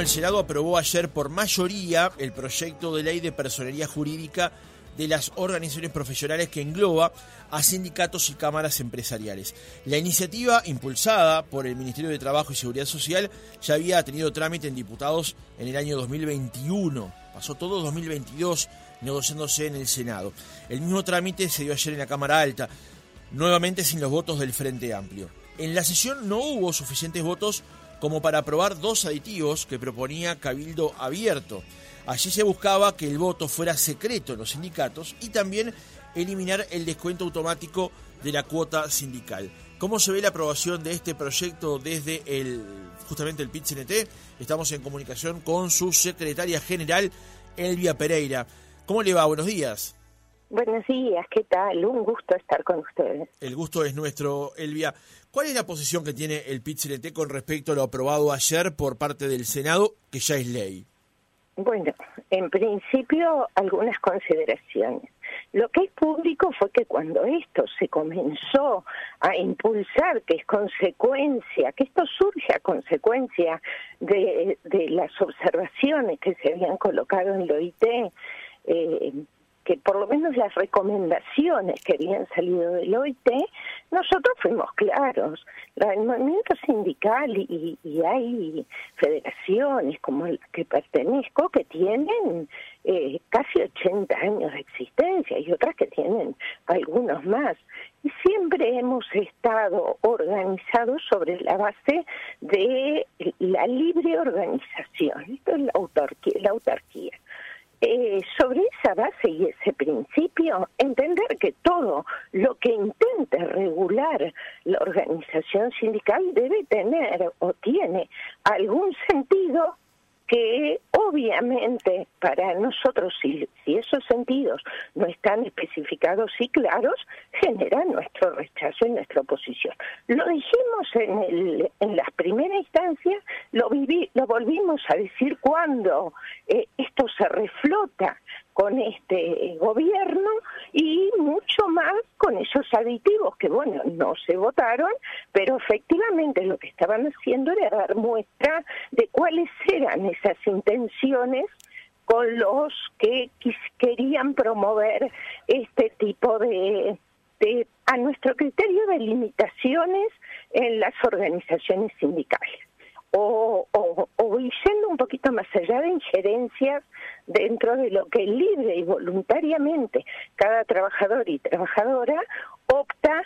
el Senado aprobó ayer por mayoría el proyecto de ley de personería jurídica de las organizaciones profesionales que engloba a sindicatos y cámaras empresariales. La iniciativa, impulsada por el Ministerio de Trabajo y Seguridad Social, ya había tenido trámite en diputados en el año 2021. Pasó todo 2022 negociándose en el Senado. El mismo trámite se dio ayer en la Cámara Alta, nuevamente sin los votos del Frente Amplio. En la sesión no hubo suficientes votos como para aprobar dos aditivos que proponía Cabildo Abierto. Allí se buscaba que el voto fuera secreto en los sindicatos y también eliminar el descuento automático de la cuota sindical. ¿Cómo se ve la aprobación de este proyecto desde el justamente el PIT-CNT? Estamos en comunicación con su secretaria general, Elvia Pereira. ¿Cómo le va? Buenos días. Buenos días, ¿qué tal? Un gusto estar con ustedes. El gusto es nuestro, Elvia. ¿Cuál es la posición que tiene el PIT-CNT con respecto a lo aprobado ayer por parte del Senado, que ya es ley? Bueno, en principio algunas consideraciones. Lo que es público fue que cuando esto se comenzó a impulsar, que es consecuencia, que esto surge a consecuencia de, de las observaciones que se habían colocado en el OIT, eh, que por lo menos las recomendaciones que habían salido del OIT, nosotros fuimos claros. El movimiento sindical y, hay federaciones como la que pertenezco que tienen eh, casi 80 años de existencia y otras que tienen algunos más. Y siempre hemos estado organizados sobre la base de la libre organización. Esto es la autarquía. La autarquía. Y ese principio, entender que todo lo que intente regular la organización sindical debe tener o tiene algún sentido que obviamente para nosotros, si, esos sentidos no están especificados y claros, genera nuestro rechazo y nuestra oposición. Lo dijimos en, el, en las primeras instancias, lo, viví, lo volvimos a decir cuando eh, esto se reflota con este gobierno y mucho más con esos aditivos que, bueno, no se votaron, pero efectivamente lo que estaban haciendo era dar muestra de cuáles eran esas intenciones con los que querían promover este tipo de, de, a nuestro criterio, de limitaciones en las organizaciones sindicales o, o, o yendo un poquito más allá de injerencias dentro de lo que libre y voluntariamente cada trabajador y trabajadora opta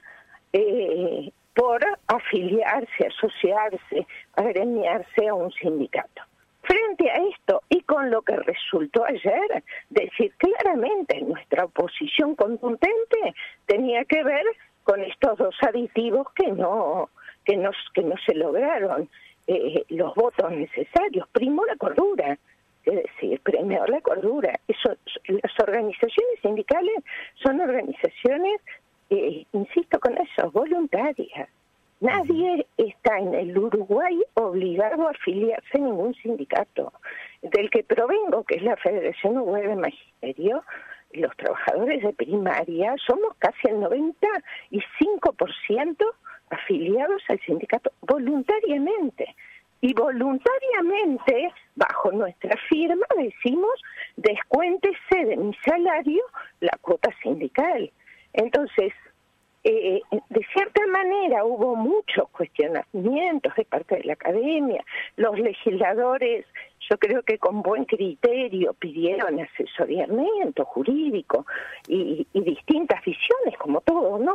eh, por afiliarse, asociarse, agremiarse a un sindicato. Frente a esto y con lo que resultó ayer, decir claramente nuestra oposición contundente tenía que ver con estos dos aditivos que no que no, que no se lograron eh, los votos necesarios. Primo la cordura, es decir, premiar la cordura. Eso, las organizaciones sindicales son organizaciones, eh, insisto con eso, voluntarias. Nadie está en el Uruguay obligado a afiliarse a ningún sindicato. Del que provengo, que es la Federación Uruguaya de Magisterio, los trabajadores de primaria somos casi el 95% afiliados al sindicato voluntariamente. Y voluntariamente, bajo nuestra firma, decimos, descuéntese de mi salario la cuota sindical. Entonces, eh, de cierta manera hubo muchos cuestionamientos de parte de la academia. Los legisladores, yo creo que con buen criterio, pidieron asesoramiento jurídico y, distintas visiones, como todo, ¿no?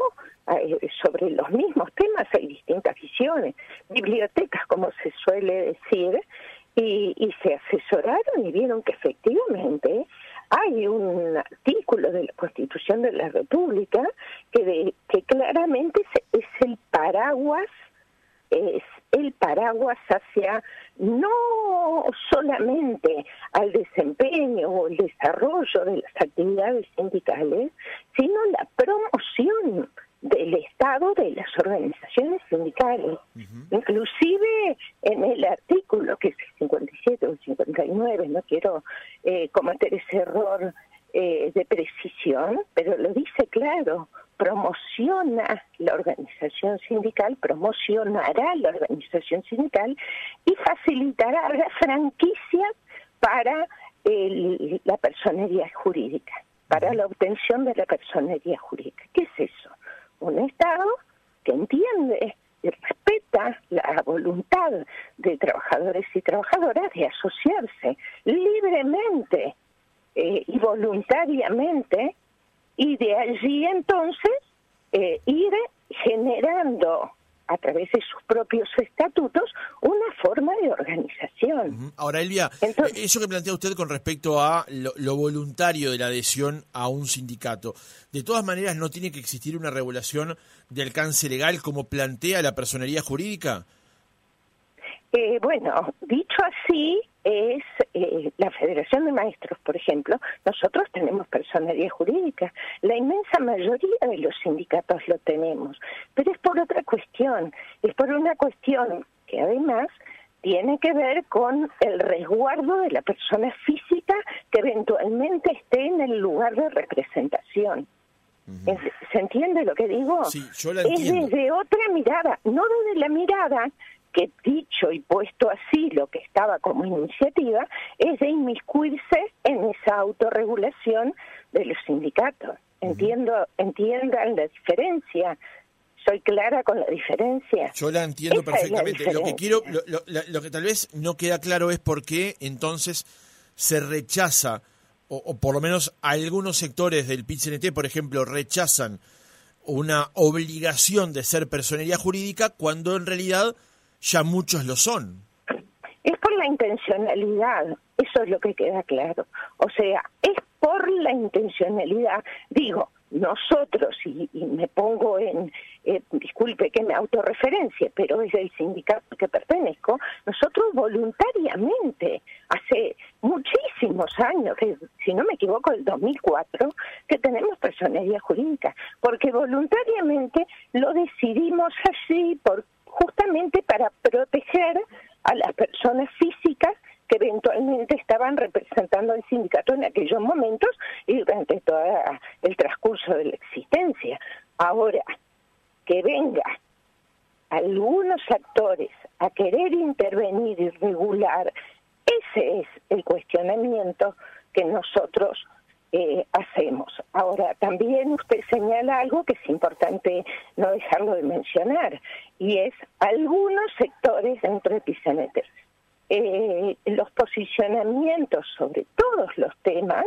sobre los mismos temas hay distintas visiones, bibliotecas, como se suele decir, y, se asesoraron y vieron que efectivamente hay un artículo de la Constitución de la República que, que claramente es, el paraguas es el paraguas hacia no solamente al desempeño o el desarrollo de las actividades sindicales, sino la promoción del Estado de las organizaciones sindicales. Inclusive en el artículo que es 57 o 59, no quiero eh, cometer ese error eh, de precisión, pero lo dice claro, promociona la organización sindical, promocionará la organización sindical y facilitará las franquicias para la personería jurídica, para la obtención de la personería jurídica. ¿Qué es eso? Un Estado que entiende y respeta la voluntad de trabajadores y trabajadoras de asociarse libremente eh, y voluntariamente y de allí entonces eh, ir generando a través de sus propios estatutos una forma de organización. Ahora, Elvia, eso que plantea usted con respecto a lo, voluntario de la adhesión a un sindicato, de todas maneras no tiene que existir una regulación de alcance legal como plantea la personería jurídica. Eh, bueno, así, es eh, la Federación de Maestros, por ejemplo, nosotros tenemos personería jurídica, la inmensa mayoría de los sindicatos lo tenemos, pero es por otra cuestión, es por una cuestión que además tiene que ver con el resguardo de la persona física que eventualmente esté en el lugar de representación. ¿Se entiende lo que digo? Sí, yo la entiendo. Es desde otra mirada, no desde la mirada que dicho y puesto así lo que estaba como iniciativa es de inmiscuirse en esa autorregulación de los sindicatos. Entiendo, entiendan la diferencia. Soy clara con la diferencia. Yo la entiendo perfectamente. lo que quiero, lo, que tal vez no queda claro es por qué entonces se rechaza, o, o por lo menos algunos sectores del PIT-CNT, por ejemplo, rechazan una obligación de ser personería jurídica cuando en realidad ya muchos lo son. Es por la intencionalidad, eso es lo que queda claro. O sea, es por la intencionalidad. Digo, nosotros, y, me pongo en, eh, disculpe que me autorreferencie, pero es el sindicato que pertenezco, nosotros voluntariamente, hace muchísimos años, si no me equivoco, el 2004, que tenemos personería jurídica, porque voluntariamente lo decidimos así, por justamente para proteger a las personas físicas que eventualmente estaban representando al sindicato en aquellos momentos y durante todo el transcurso de la existencia. Ahora, que venga algunos actores a querer intervenir y regular, ese es el cuestionamiento que nosotros eh, hacemos. Ahora, también usted señala algo que es importante no dejarlo de mencionar, y es algunos sectores dentro de Pisaneter. Eh, los posicionamientos sobre todos los temas,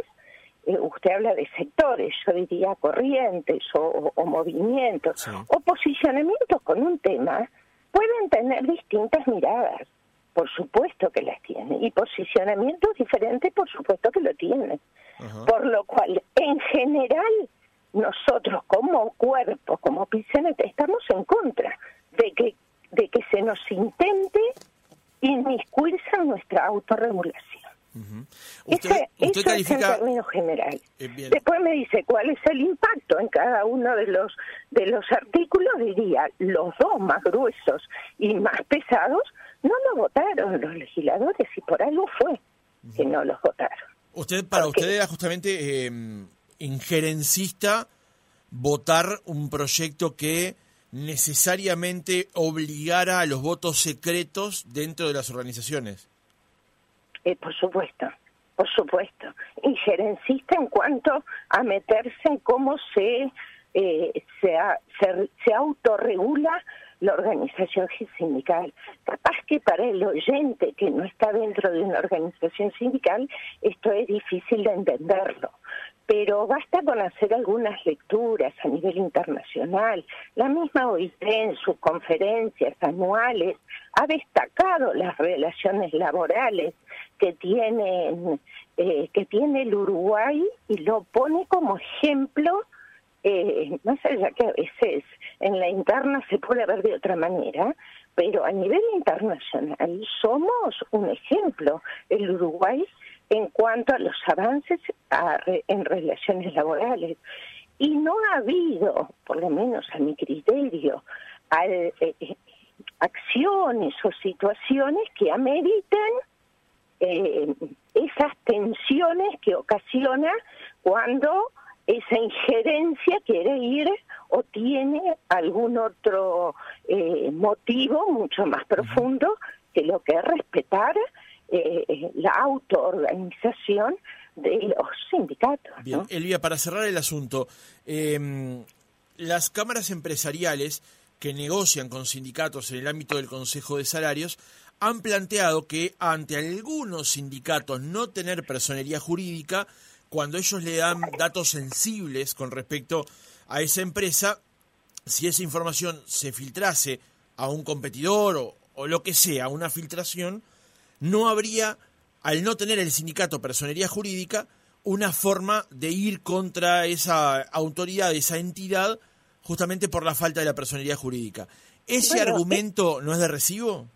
eh, usted habla de sectores, yo diría corrientes o, movimientos, o posicionamientos con un tema, pueden tener distintas miradas. Por supuesto que las tienen. Y posicionamientos diferentes, por supuesto que lo tienen. Por lo cual, en general, nosotros como cuerpo, como PICENET, estamos en contra de que, de que se nos intente inmiscuirse en nuestra autorregulación. usted, es en términos generales. Eh, Después me dice cuál es el impacto en cada uno de los de los artículos. Diría los dos más gruesos y más pesados no lo votaron los legisladores y por algo fue que no los votaron. Usted, para usted era justamente eh, injerencista votar un proyecto que necesariamente obligara a los votos secretos dentro de las organizaciones. Eh, por supuesto, por supuesto. Injerencista en cuanto a meterse en cómo se, eh, se, se, se autorregula la organización sindical. Capaz que para el oyente que no está dentro de una organización sindical esto es difícil de entenderlo, pero basta con hacer algunas lecturas a nivel internacional. La misma OIT en sus conferencias anuales ha destacado las relaciones laborales que tienen eh, que tiene el Uruguay y lo pone como ejemplo eh, más allá que a veces en la interna se puede ver de otra manera, pero a nivel internacional somos un ejemplo, el Uruguay, en cuanto a los avances en relaciones laborales. Y no ha habido, por lo menos a mi criterio, eh, acciones o situaciones que ameriten eh, esas tensiones que ocasiona cuando esa injerencia quiere ir o tiene algún otro eh, motivo mucho más profundo que lo que es respetar eh, la autoorganización de los sindicatos. Bien, Elvia, para cerrar el asunto, em, las cámaras empresariales que negocian con sindicatos en el ámbito del Consejo de Salarios han planteado que ante algunos sindicatos no tener personería jurídica, cuando ellos le dan datos sensibles con respecto a esa empresa, si esa información se filtrase a un competidor o, o lo que sea, una filtración, no habría, al no tener el sindicato personería jurídica, una forma de ir contra esa autoridad, esa entidad, justamente por la falta de la personería jurídica. ¿Ese argumento no es de recibo?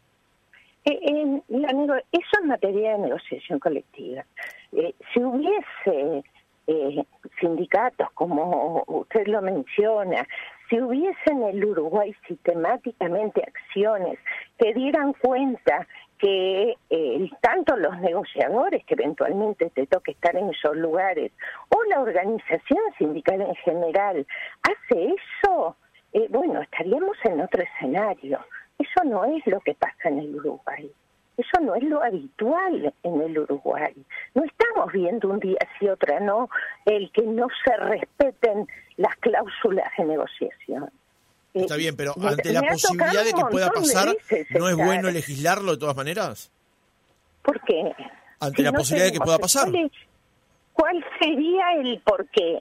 Eh, en la eso es materia de negociación colectiva. Eh, si hubiese eh, sindicatos, como usted lo menciona, si hubiese en el Uruguay sistemáticamente acciones que dieran cuenta que eh, tanto los negociadores que eventualmente te toque estar en esos lugares o la organización sindical en general hace eso, eh, bueno, estaríamos en otro escenario. Eso no es lo que pasa en el Uruguay. Eso no es lo habitual en el Uruguay. No estamos viendo un día sí otra no el que no se respeten las cláusulas de negociación. Está bien, pero ante la posibilidad de que pueda pasar, ¿no es bueno legislarlo de todas maneras? ¿Por qué? Ante la posibilidad de que pueda pasar. ¿Cuál sería el por qué?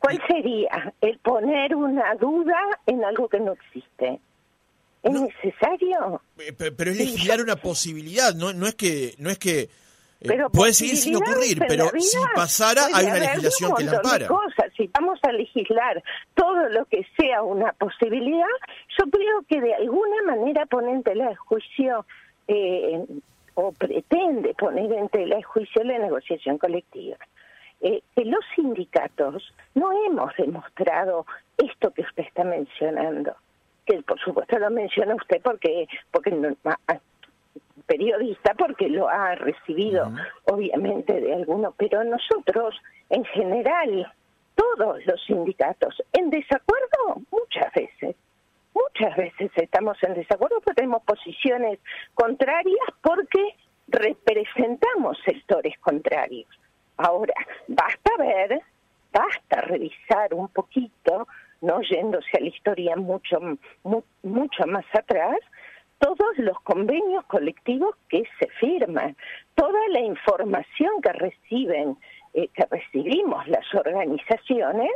¿Cuál sería el poner una duda en algo que no existe? ¿Es necesario? Eh, pero es legislar una posibilidad, no, no es que no es que eh, puede seguir sin ocurrir, pero si pasara hay una legislación que la ampara. Si vamos a legislar todo lo que sea una posibilidad, yo creo que de alguna manera pone en tela de juicio eh, o pretende poner en tela de juicio la negociación colectiva. Eh, que los sindicatos no hemos demostrado esto que usted está mencionando que por supuesto lo menciona usted porque porque no, periodista porque lo ha recibido obviamente de alguno, pero nosotros en general, todos los sindicatos, en desacuerdo muchas veces. Muchas veces estamos en desacuerdo porque tenemos posiciones contrarias porque representamos sectores contrarios. Ahora, basta ver, basta revisar un poquito, no yéndose a la historia mucho, mucho más atrás, todos los convenios colectivos que se firman, toda la información que reciben, eh, que recibimos las organizaciones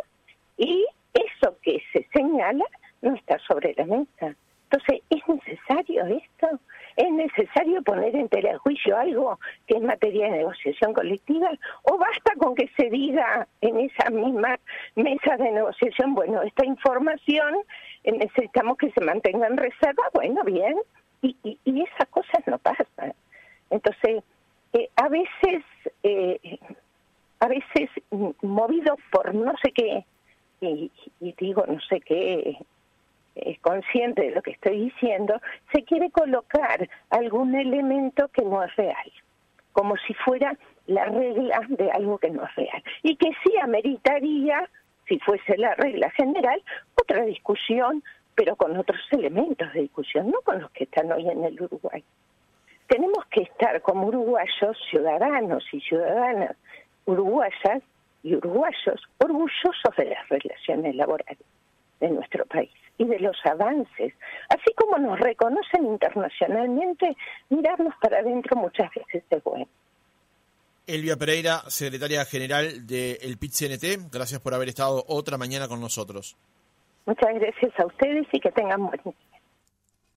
y eso que se señala no está sobre la mesa. Entonces, ¿es necesario esto? ¿Es necesario poner en tela de juicio algo que es materia de negociación colectiva? ¿O basta con que se diga en esa misma mesa de negociación, bueno, esta información eh, necesitamos que se mantenga en reserva? Bueno, bien, y, y, esas cosas no pasan. Entonces, eh, a veces, eh, a veces movido por no sé qué, y, digo no sé qué, es consciente de lo que estoy diciendo, se quiere colocar algún elemento que no es real, como si fuera la regla de algo que no es real, y que sí ameritaría, si fuese la regla general, otra discusión pero con otros elementos de discusión, no con los que están hoy en el Uruguay. Tenemos que estar como uruguayos, ciudadanos y ciudadanas uruguayas y uruguayos orgullosos de las relaciones laborales de nuestro país y de los avances. Así como nos reconocen internacionalmente, mirarnos para adentro muchas veces es bueno. Elvia Pereira, secretaria general del PIT-CNT, gracias por haber estado otra mañana con nosotros. Muchas gracias a ustedes y que tengan buen